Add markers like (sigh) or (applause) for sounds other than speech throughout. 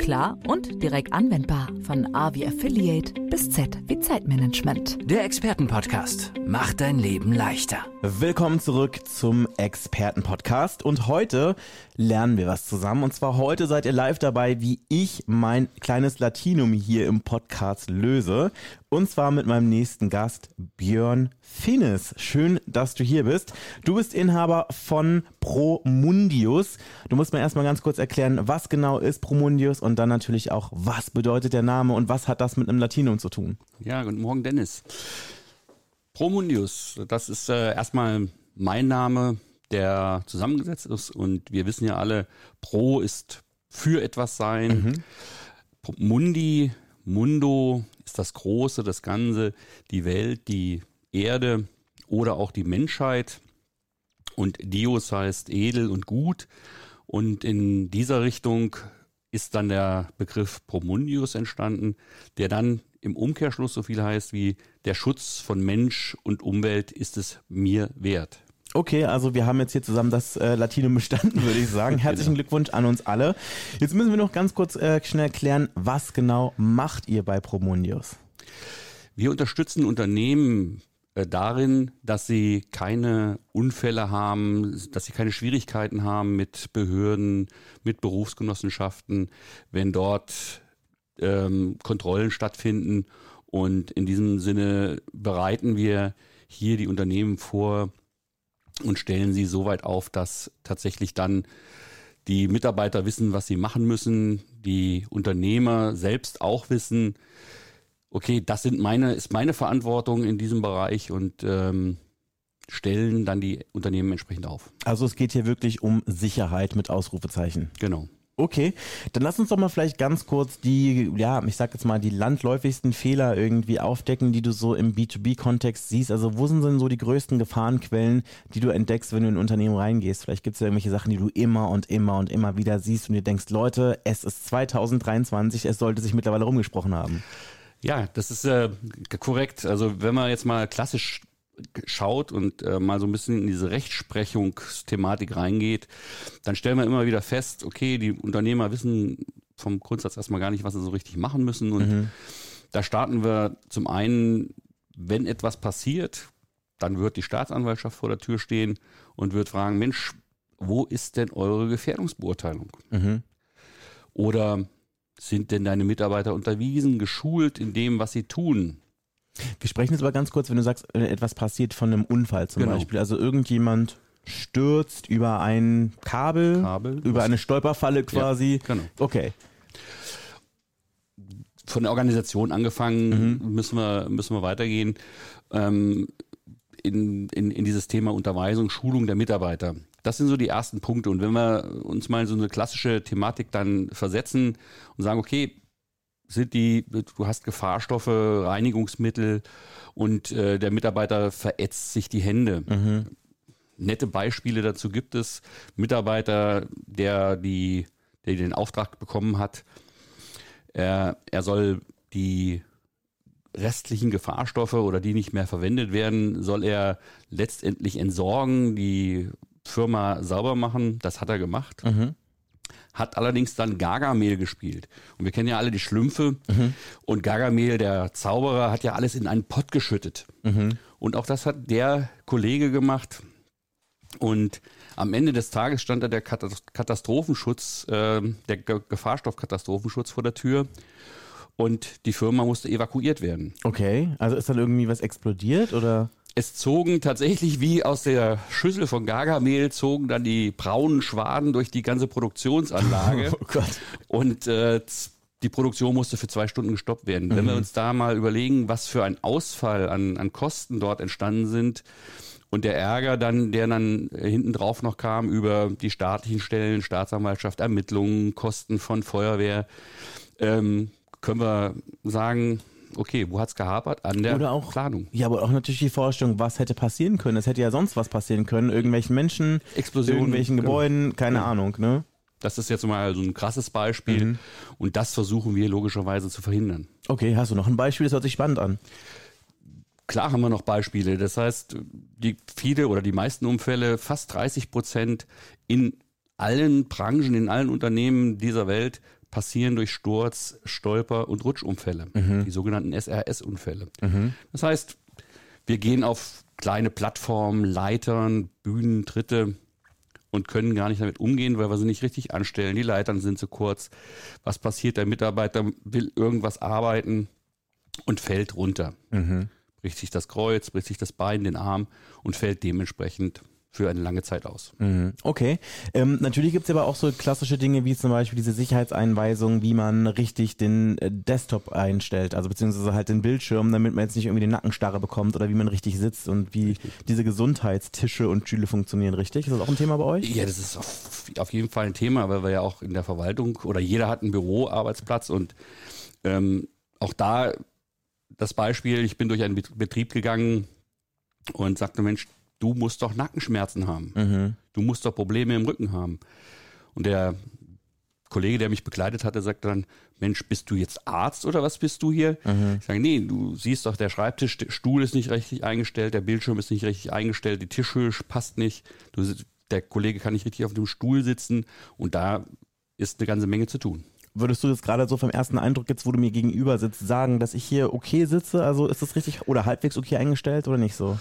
klar und direkt anwendbar. Von A wie Affiliate bis Z wie Zeitmanagement. Der Expertenpodcast macht dein Leben leichter. Willkommen zurück zum Expertenpodcast und heute lernen wir was zusammen und zwar heute seid ihr live dabei, wie ich mein kleines Latinum hier im Podcast löse und zwar mit meinem nächsten Gast Björn Finnes. Schön, dass du hier bist. Du bist Inhaber von Promundius. Du musst mir erstmal ganz kurz erklären, was genau ist Promundius und dann natürlich auch, was bedeutet der Name und was hat das mit einem Latinum zu tun? Ja, guten Morgen, Dennis. Promundius, das ist äh, erstmal mein Name, der zusammengesetzt ist und wir wissen ja alle, Pro ist für etwas sein. Mhm. Mundi, Mundo ist das Große, das Ganze, die Welt, die Erde oder auch die Menschheit. Und Dios heißt edel und gut. Und in dieser Richtung ist dann der Begriff Promundius entstanden, der dann im Umkehrschluss so viel heißt wie der Schutz von Mensch und Umwelt ist es mir wert. Okay, also wir haben jetzt hier zusammen das äh, Latinum bestanden, würde ich sagen. (laughs) Herzlichen genau. Glückwunsch an uns alle. Jetzt müssen wir noch ganz kurz äh, schnell klären, was genau macht ihr bei Promundius? Wir unterstützen Unternehmen äh, darin, dass sie keine Unfälle haben, dass sie keine Schwierigkeiten haben mit Behörden, mit Berufsgenossenschaften, wenn dort ähm, Kontrollen stattfinden. Und in diesem Sinne bereiten wir hier die Unternehmen vor und stellen sie so weit auf, dass tatsächlich dann die Mitarbeiter wissen, was sie machen müssen, die Unternehmer selbst auch wissen, okay, das sind meine, ist meine Verantwortung in diesem Bereich und ähm, stellen dann die Unternehmen entsprechend auf. Also es geht hier wirklich um Sicherheit mit Ausrufezeichen. Genau. Okay, dann lass uns doch mal vielleicht ganz kurz die, ja, ich sag jetzt mal, die landläufigsten Fehler irgendwie aufdecken, die du so im B2B-Kontext siehst. Also wo sind denn so die größten Gefahrenquellen, die du entdeckst, wenn du in ein Unternehmen reingehst? Vielleicht gibt es ja irgendwelche Sachen, die du immer und immer und immer wieder siehst und dir denkst, Leute, es ist 2023, es sollte sich mittlerweile rumgesprochen haben. Ja, das ist äh, korrekt. Also wenn man jetzt mal klassisch schaut und äh, mal so ein bisschen in diese Rechtsprechungsthematik reingeht, dann stellen wir immer wieder fest, okay, die Unternehmer wissen vom Grundsatz erstmal gar nicht, was sie so richtig machen müssen. Und mhm. da starten wir zum einen, wenn etwas passiert, dann wird die Staatsanwaltschaft vor der Tür stehen und wird fragen, Mensch, wo ist denn eure Gefährdungsbeurteilung? Mhm. Oder sind denn deine Mitarbeiter unterwiesen, geschult in dem, was sie tun? Wir sprechen jetzt aber ganz kurz, wenn du sagst, etwas passiert von einem Unfall zum genau. Beispiel. Also irgendjemand stürzt über ein Kabel, Kabel über eine Stolperfalle quasi. Ja, genau. Okay. Von der Organisation angefangen mhm. müssen wir müssen wir weitergehen ähm, in, in, in dieses Thema Unterweisung, Schulung der Mitarbeiter. Das sind so die ersten Punkte. Und wenn wir uns mal in so eine klassische Thematik dann versetzen und sagen, okay, sind die, du hast Gefahrstoffe, Reinigungsmittel und äh, der Mitarbeiter verätzt sich die Hände. Mhm. Nette Beispiele dazu gibt es. Mitarbeiter, der die, der den Auftrag bekommen hat, er, er soll die restlichen Gefahrstoffe oder die nicht mehr verwendet werden, soll er letztendlich entsorgen, die Firma sauber machen. Das hat er gemacht. Mhm hat allerdings dann Gargamel gespielt. Und wir kennen ja alle die Schlümpfe. Mhm. Und Gargamel, der Zauberer, hat ja alles in einen Pott geschüttet. Mhm. Und auch das hat der Kollege gemacht. Und am Ende des Tages stand da der Katastrophenschutz, äh, der Gefahrstoffkatastrophenschutz vor der Tür und die Firma musste evakuiert werden. Okay, also ist dann irgendwie was explodiert oder? Es zogen tatsächlich wie aus der Schüssel von Gargamel zogen dann die braunen Schwaden durch die ganze Produktionsanlage. (laughs) Oh Gott. Und äh, die Produktion musste für zwei Stunden gestoppt werden. Mhm. Wenn wir mhm. uns da mal überlegen, was für ein Ausfall an, an Kosten dort entstanden sind und der Ärger dann, der dann hinten drauf noch kam über die staatlichen Stellen, Staatsanwaltschaft, Ermittlungen, Kosten von Feuerwehr, ähm, können wir sagen, okay, wo hat's gehapert? An der auch, Planung. Ja, aber auch natürlich die Vorstellung, was hätte passieren können. Es hätte ja sonst was passieren können. Irgendwelchen Menschen, Explosionen, irgendwelchen genau. Gebäuden, keine ja. Ahnung, ne? Das ist jetzt mal so ein krasses Beispiel. Mhm. Und das versuchen wir logischerweise zu verhindern. Okay, hast du noch ein Beispiel? Das hört sich spannend an. Klar haben wir noch Beispiele. Das heißt, die viele oder die meisten Unfälle, fast 30 Prozent in allen Branchen, in allen Unternehmen dieser Welt passieren durch Sturz, Stolper und Rutschunfälle, die sogenannten SRS-Unfälle. Das heißt, wir gehen auf kleine Plattformen, Leitern, Bühnen, Tritte und können gar nicht damit umgehen, weil wir sie nicht richtig anstellen. Die Leitern sind zu kurz. Was passiert? Der Mitarbeiter will irgendwas arbeiten und fällt runter. Bricht sich das Kreuz, bricht sich das Bein, den Arm und fällt dementsprechend für eine lange Zeit aus. Mhm. Okay. Ähm, natürlich gibt's aber auch so klassische Dinge wie zum Beispiel diese Sicherheitseinweisung, wie man richtig den äh, Desktop einstellt, also beziehungsweise halt den Bildschirm, damit man jetzt nicht irgendwie den Nackenstarre bekommt oder wie man richtig sitzt und wie diese Gesundheitstische und Stühle funktionieren, richtig? Ist das auch ein Thema bei euch? Ja, das ist auf, auf jeden Fall ein Thema, weil wir ja auch in der Verwaltung oder jeder hat einen Büroarbeitsplatz und ähm, auch da das Beispiel, ich bin durch einen Bet- Betrieb gegangen und sagte, Mensch, du musst doch Nackenschmerzen haben. Du musst doch Probleme im Rücken haben. Und der Kollege, der mich begleitet hatte, sagte dann, Mensch, bist du jetzt Arzt oder was bist du hier? Ich sage, nee, du siehst doch, der Schreibtisch, der Stuhl ist nicht richtig eingestellt, der Bildschirm ist nicht richtig eingestellt, die Tischhöhe passt nicht, du, der Kollege kann nicht richtig auf dem Stuhl sitzen und da ist eine ganze Menge zu tun. Würdest du jetzt gerade so vom ersten Eindruck jetzt, wo du mir gegenüber sitzt, sagen, dass ich hier okay sitze? Also ist das richtig oder halbwegs okay eingestellt oder nicht so?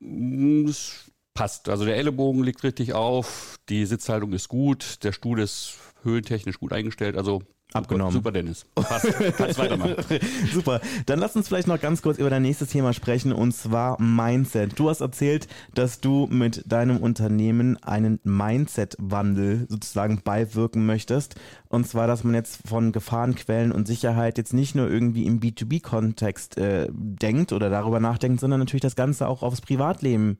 Mm, Es passt. Also der Ellenbogen liegt richtig auf, die Sitzhaltung ist gut, der Stuhl ist höhentechnisch gut eingestellt. Also Abgenommen. Super, Dennis. Passt. Kannst weitermachen. (laughs) Super. Dann lass uns vielleicht noch ganz kurz über dein nächstes Thema sprechen und zwar Mindset. Du hast erzählt, dass du mit deinem Unternehmen einen Mindset-Wandel sozusagen beiwirken möchtest. Und zwar, dass man jetzt von Gefahrenquellen und Sicherheit jetzt nicht nur irgendwie im B2B-Kontext äh, denkt oder darüber nachdenkt, sondern natürlich das Ganze auch aufs Privatleben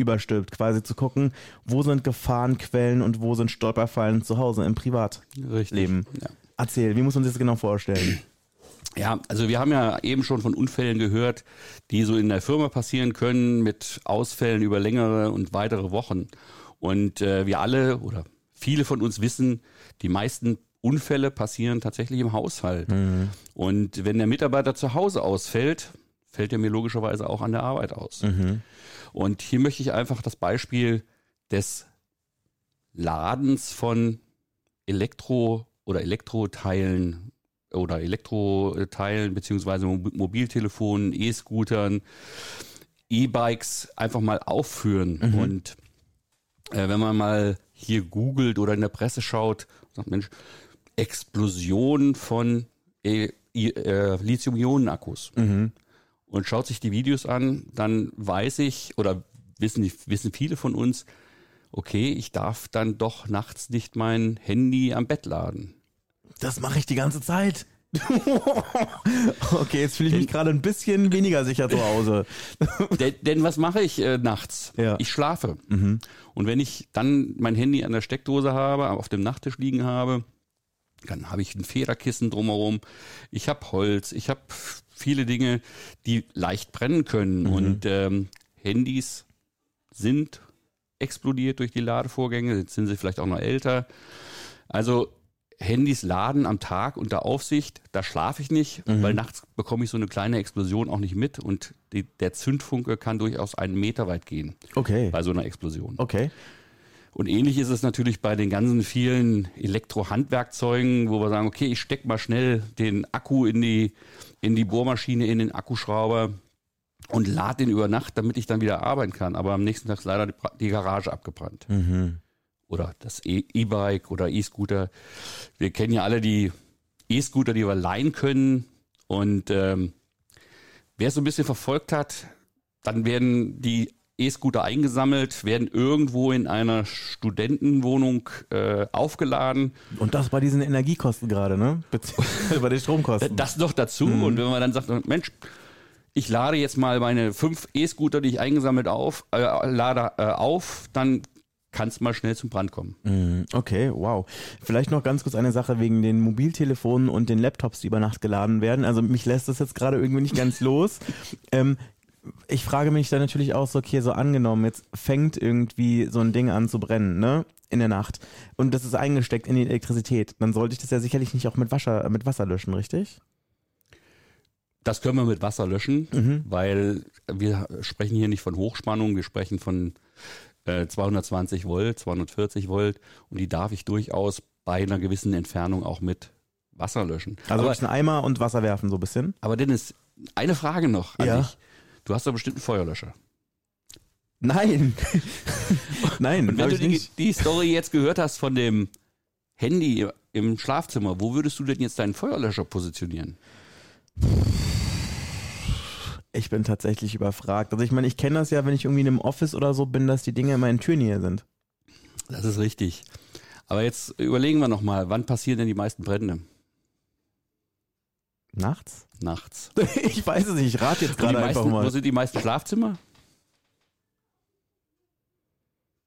überstülpt, quasi zu gucken, wo sind Gefahrenquellen und wo sind Stolperfallen zu Hause im Privatleben. Ja. Erzähl, wie muss man sich das genau vorstellen? Ja, also wir haben ja eben schon von Unfällen gehört, die so in der Firma passieren können mit Ausfällen über längere und weitere Wochen. Und äh, wir alle oder viele von uns wissen, die meisten Unfälle passieren tatsächlich im Haushalt. Und wenn der Mitarbeiter zu Hause ausfällt, fällt er mir logischerweise auch an der Arbeit aus. Und hier möchte ich einfach das Beispiel des Ladens von Elektro- oder Elektroteilen oder Elektroteilen beziehungsweise Mo- Mobiltelefonen, E-Scootern, E-Bikes einfach mal aufführen. Und äh, wenn man mal hier googelt oder in der Presse schaut, sagt Mensch, Explosion von äh, I- äh, Lithium-Ionen-Akkus und schaut sich die Videos an, dann weiß ich oder wissen, wissen viele von uns, okay, ich darf dann doch nachts nicht mein Handy am Bett laden. Das mache ich die ganze Zeit. (laughs) okay, jetzt fühle ich mich gerade ein bisschen weniger sicher zu Hause. (laughs) denn, denn was mache ich äh, nachts? Ja. Ich schlafe. Und wenn ich dann mein Handy an der Steckdose habe, auf dem Nachttisch liegen habe, dann habe ich ein Federkissen drumherum. Ich habe Holz, ich habe viele Dinge, die leicht brennen können. Und ähm, Handys sind explodiert durch die Ladevorgänge, jetzt sind sie vielleicht auch noch älter. Also Handys laden am Tag unter Aufsicht, da schlafe ich nicht, weil nachts bekomme ich so eine kleine Explosion auch nicht mit und die, der Zündfunke kann durchaus einen Meter weit gehen Okay. bei so einer Explosion. Okay. Und ähnlich ist es natürlich bei den ganzen vielen Elektrohandwerkzeugen, wo wir sagen, okay, ich stecke mal schnell den Akku in die, in die Bohrmaschine, in den Akkuschrauber und lade den über Nacht, damit ich dann wieder arbeiten kann. Aber am nächsten Tag ist leider die, die Garage abgebrannt. Oder das E- E-Bike oder E-Scooter. Wir kennen ja alle die E-Scooter, die wir leihen können. Und ähm, wer es so ein bisschen verfolgt hat, dann werden die E-Scooter eingesammelt, werden irgendwo in einer Studentenwohnung äh, aufgeladen. Und das bei diesen Energiekosten gerade, ne? Beziehungsweise bei den Stromkosten. Das noch dazu. Und wenn man dann sagt, Mensch, ich lade jetzt mal meine fünf E-Scooter, die ich eingesammelt auf, äh, lade äh, auf, dann kann es mal schnell zum Brand kommen. Mhm, Okay, wow. Vielleicht noch ganz kurz eine Sache wegen den Mobiltelefonen und den Laptops, die über Nacht geladen werden. Also mich lässt das jetzt gerade irgendwie nicht ganz los. Ähm, ich frage mich dann natürlich auch so, okay, so angenommen, jetzt fängt irgendwie so ein Ding an zu brennen, ne? In der Nacht. Und das ist eingesteckt in die Elektrizität. Dann sollte ich das ja sicherlich nicht auch mit Wasser, mit Wasser löschen, richtig? Das können wir mit Wasser löschen, Mhm. weil wir sprechen hier nicht von Hochspannung, wir sprechen von äh, 220 Volt, 240 Volt und die darf ich durchaus bei einer gewissen Entfernung auch mit Wasser löschen. Also aber, einen Eimer und Wasser werfen, so ein bisschen. aber Dennis, eine Frage noch an Ja. dich. Du hast doch bestimmt einen Feuerlöscher. Nein. (laughs) Nein, Und wenn du die, die Story jetzt gehört hast von dem Handy im Schlafzimmer, wo würdest du denn jetzt deinen Feuerlöscher positionieren? Ich bin tatsächlich überfragt. Also ich meine, ich kenne das ja, wenn ich irgendwie in einem Office oder so bin, dass die Dinge immer in Türnähe sind. Das ist richtig. Aber jetzt überlegen wir nochmal, wann passieren denn die meisten Brände? Nachts? Nachts. (laughs) Ich weiß es nicht, ich rate jetzt Wo, gerade einfach meisten, wo mal. sind die meisten Schlafzimmer?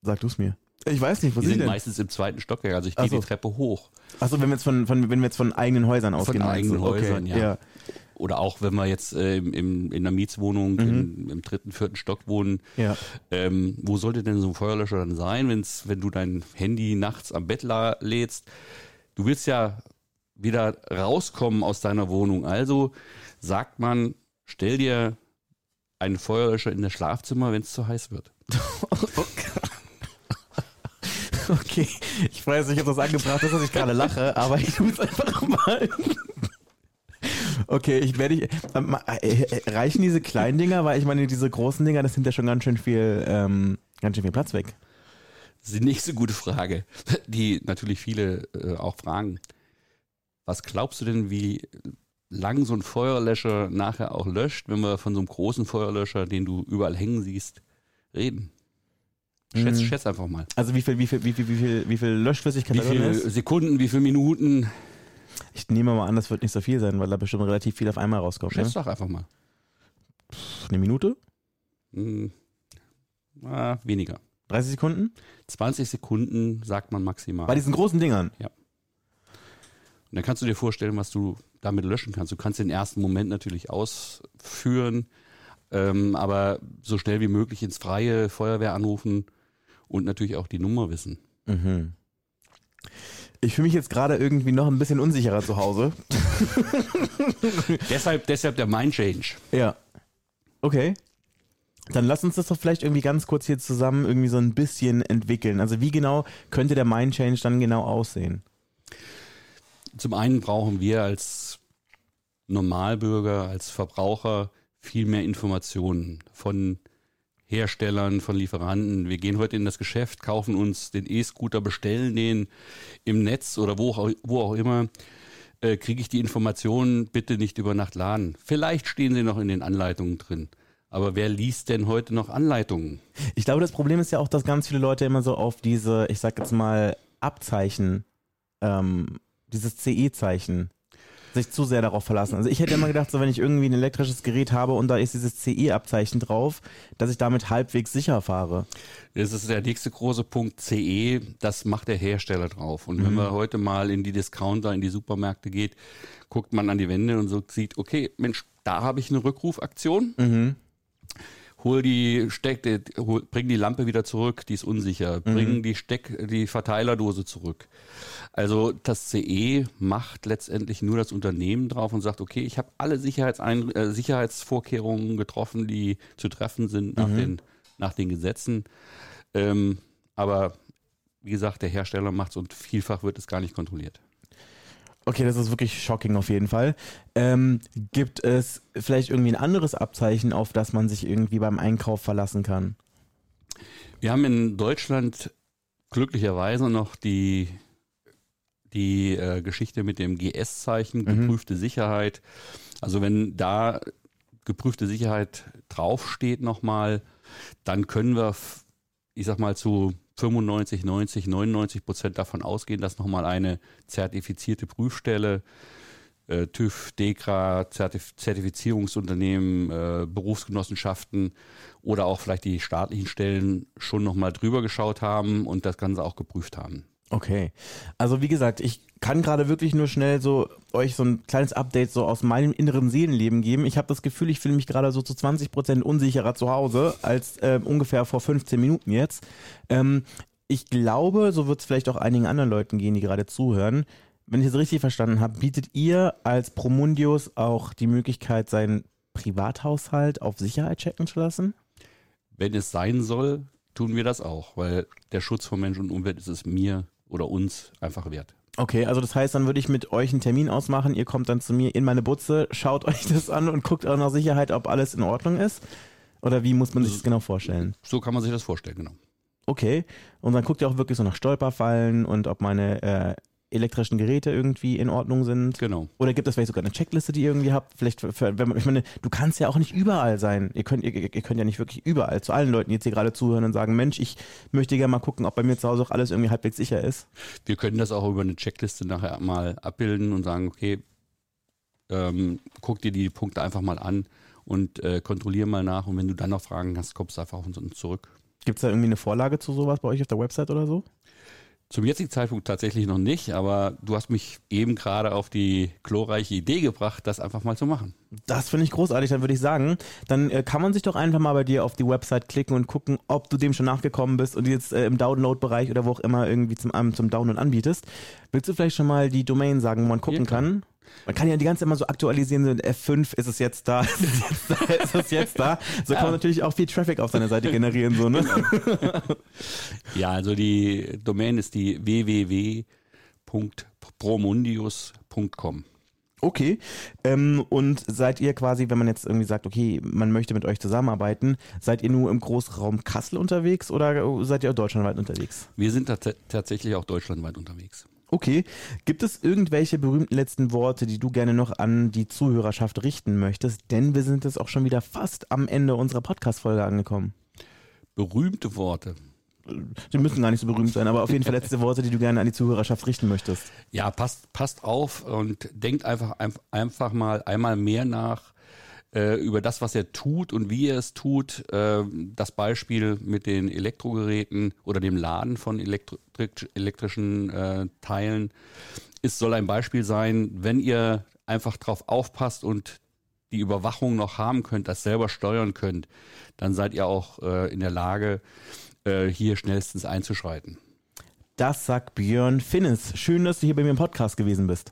Sag du es mir. Ich weiß nicht, wo Die sind sind denn? meistens im zweiten Stockwerk. Also ich gehe so. die Treppe hoch. Achso, wenn wir jetzt von, von wenn wir jetzt von eigenen Häusern ausgehen. meinst eigenen du? okay. Häusern, ja. Oder auch wenn wir jetzt äh, im, in einer Mietswohnung im, im dritten, vierten Stock wohnen. ja. Ähm, wo sollte denn so ein Feuerlöscher dann sein, wenn's, wenn du dein Handy nachts am Bett lädst? Du willst ja wieder rauskommen aus deiner Wohnung. Also sagt man, stell dir einen Feuerlöscher in das Schlafzimmer, wenn es zu heiß wird. (laughs) Okay, ich weiß nicht, ob das angebracht ist, dass ich gerade lache, aber ich tue es einfach mal. Okay, ich werde ich, ähm, äh, äh, reichen diese kleinen Dinger, weil ich meine, diese großen Dinger, das nimmt ja schon ganz schön viel, ähm, ganz schön viel Platz weg. Das ist die nächste gute Frage, die natürlich viele äh, auch fragen. Was glaubst du denn, wie lang so ein Feuerlöscher nachher auch löscht, wenn wir von so einem großen Feuerlöscher, den du überall hängen siehst, reden? Schätz, Mhm. schätz einfach mal. Also wie viel, wie viel, wie viel, wie viel, wie viel Löschflüssigkeit Wie da drin viele ist? Sekunden, wie viele Minuten? Ich nehme mal an, das wird nicht so viel sein, weil da bestimmt relativ viel auf einmal rauskommt. Ne? Schätz doch einfach mal. Eine Minute? Hm, ah, weniger. 30 Sekunden? 20 Sekunden sagt man maximal. Bei diesen großen Dingern. Und dann kannst du dir vorstellen, was du damit löschen kannst. Du kannst den ersten Moment natürlich ausführen, ähm, aber so schnell wie möglich ins Freie Feuerwehr anrufen und natürlich auch die Nummer wissen. Mhm. Ich fühle mich jetzt gerade irgendwie noch ein bisschen unsicherer zu Hause. (laughs) deshalb, deshalb der Mind Change. Ja. Okay. Dann lass uns das doch vielleicht irgendwie ganz kurz hier zusammen irgendwie so ein bisschen entwickeln. Also wie genau könnte der Mind Change dann genau aussehen? Zum einen brauchen wir als Normalbürger, als Verbraucher viel mehr Informationen von Herstellern, von Lieferanten. Wir gehen heute in das Geschäft, kaufen uns den E-Scooter, bestellen den im Netz oder wo auch, wo auch immer. Äh, Kriege ich die Informationen bitte nicht über Nacht laden. Vielleicht stehen sie noch in den Anleitungen drin. Aber wer liest denn heute noch Anleitungen? Ich glaube, das Problem ist ja auch, dass ganz viele Leute immer so auf diese, ich sag jetzt mal, Abzeichen, ähm, dieses CE-Zeichen, sich zu sehr darauf verlassen. Also ich hätte immer gedacht, so wenn ich irgendwie ein elektrisches Gerät habe und da ist dieses CE-Abzeichen drauf, dass ich damit halbwegs sicher fahre. Das ist der nächste große Punkt, CE, das macht der Hersteller drauf. Und wenn man heute mal in die Discounter, in die Supermärkte geht, guckt man an die Wände und so sieht, okay, Mensch, da habe ich eine Rückrufaktion. Mhm. Hol die Steck, hol, bring die Lampe wieder zurück, die ist unsicher. Bring die Steck, die Verteilerdose zurück. Also das CE macht letztendlich nur das Unternehmen drauf und sagt, okay, ich habe alle Sicherheitsein äh, Sicherheitsvorkehrungen getroffen, die zu treffen sind nach, den, nach den Gesetzen. Ähm, aber wie gesagt, der Hersteller macht's und vielfach wird es gar nicht kontrolliert. Okay, das ist wirklich shocking auf jeden Fall. Ähm, gibt es vielleicht irgendwie ein anderes Abzeichen, auf das man sich irgendwie beim Einkauf verlassen kann? Wir haben in Deutschland glücklicherweise noch die, die äh, Geschichte mit dem GS-Zeichen, geprüfte Sicherheit. Also wenn da geprüfte Sicherheit draufsteht nochmal, dann können wir, ich sag mal, zu 95, 90, 99 Prozent davon ausgehen, dass nochmal eine zertifizierte Prüfstelle, äh, TÜV, DEKRA, Zertif Zertifizierungsunternehmen, äh, Berufsgenossenschaften oder auch vielleicht die staatlichen Stellen schon nochmal drüber geschaut haben und das Ganze auch geprüft haben. Okay. Also wie gesagt, ich kann gerade wirklich nur schnell so euch so ein kleines Update so aus meinem inneren Seelenleben geben. Ich habe das Gefühl, ich fühle mich gerade so zu 20 Prozent unsicherer zu Hause als äh, ungefähr vor 15 Minuten jetzt. Ähm, ich glaube, so wird es vielleicht auch einigen anderen Leuten gehen, die gerade zuhören. Wenn ich es richtig verstanden habe, bietet ihr als Promundius auch die Möglichkeit, seinen Privathaushalt auf Sicherheit checken zu lassen? Wenn es sein soll, tun wir das auch, weil der Schutz von Mensch und Umwelt ist es mir oder uns einfach wert. Okay, also das heißt, dann würde ich mit euch einen Termin ausmachen. Ihr kommt dann zu mir in meine Butze, schaut (laughs) euch das an und guckt auch nach Sicherheit, ob alles in Ordnung ist. Oder wie muss man sich das genau vorstellen? So kann man sich das vorstellen, genau. Okay, und dann guckt ihr auch wirklich so nach Stolperfallen und ob meine äh, elektrischen Geräte irgendwie in Ordnung sind. Genau. Oder gibt es vielleicht sogar eine Checkliste, die ihr irgendwie habt? Vielleicht, für, für, wenn man, ich meine, du kannst ja auch nicht überall sein. Ihr könnt, ihr, ihr könnt ja nicht wirklich überall zu allen Leuten, die jetzt hier gerade zuhören und sagen, Mensch, ich möchte gerne mal gucken, ob bei mir zu Hause auch alles irgendwie halbwegs sicher ist. Wir können das auch über eine Checkliste nachher mal abbilden und sagen, okay, ähm, guck dir die Punkte einfach mal an und äh, kontrollier mal nach. Und wenn du dann noch Fragen hast, kommst du einfach auf uns zurück. Gibt es da irgendwie eine Vorlage zu sowas bei euch auf der Website oder so? Zum jetzigen Zeitpunkt tatsächlich noch nicht, aber du hast mich eben gerade auf die glorreiche Idee gebracht, das einfach mal zu machen. Das finde ich großartig, dann würde ich sagen, dann äh, kann man sich doch einfach mal bei dir auf die Website klicken und gucken, ob du dem schon nachgekommen bist und jetzt äh, im Download-Bereich oder wo auch immer irgendwie zum, ähm, zum Download anbietest. Willst du vielleicht schon mal die Domain sagen, wo man gucken kann? Man kann ja die ganze Zeit immer so aktualisieren, so F5 ist es jetzt da, (laughs) ist es jetzt da, ist es jetzt da. So kann man natürlich auch viel Traffic auf seiner Seite generieren, so, ne? (laughs) Ja, also die Domain ist die www.promundius.com. Okay. Ähm, und seid ihr quasi, wenn man jetzt irgendwie sagt, okay, man möchte mit euch zusammenarbeiten, seid ihr nur im Großraum Kassel unterwegs oder seid ihr auch deutschlandweit unterwegs? Wir sind tats tatsächlich auch deutschlandweit unterwegs. Okay. Gibt es irgendwelche berühmten letzten Worte, die du gerne noch an die Zuhörerschaft richten möchtest? Denn wir sind jetzt auch schon wieder fast am Ende unserer Podcast-Folge angekommen. Berühmte Worte. Die müssen gar nicht so berühmt sein, aber auf jeden Fall letzte Worte, die du gerne an die Zuhörerschaft richten möchtest. Ja, passt, passt auf und denkt einfach, einf- einfach mal einmal mehr nach äh, über das, was er tut und wie er es tut. Äh, das Beispiel mit den Elektrogeräten oder dem Laden von elektri elektrischen äh, Teilen ist, soll ein Beispiel sein, wenn ihr einfach drauf aufpasst und die Überwachung noch haben könnt, das selber steuern könnt, dann seid ihr auch äh, in der Lage, äh, hier schnellstens einzuschreiten. Das sagt Björn Finnes. Schön, dass du hier bei mir im Podcast gewesen bist.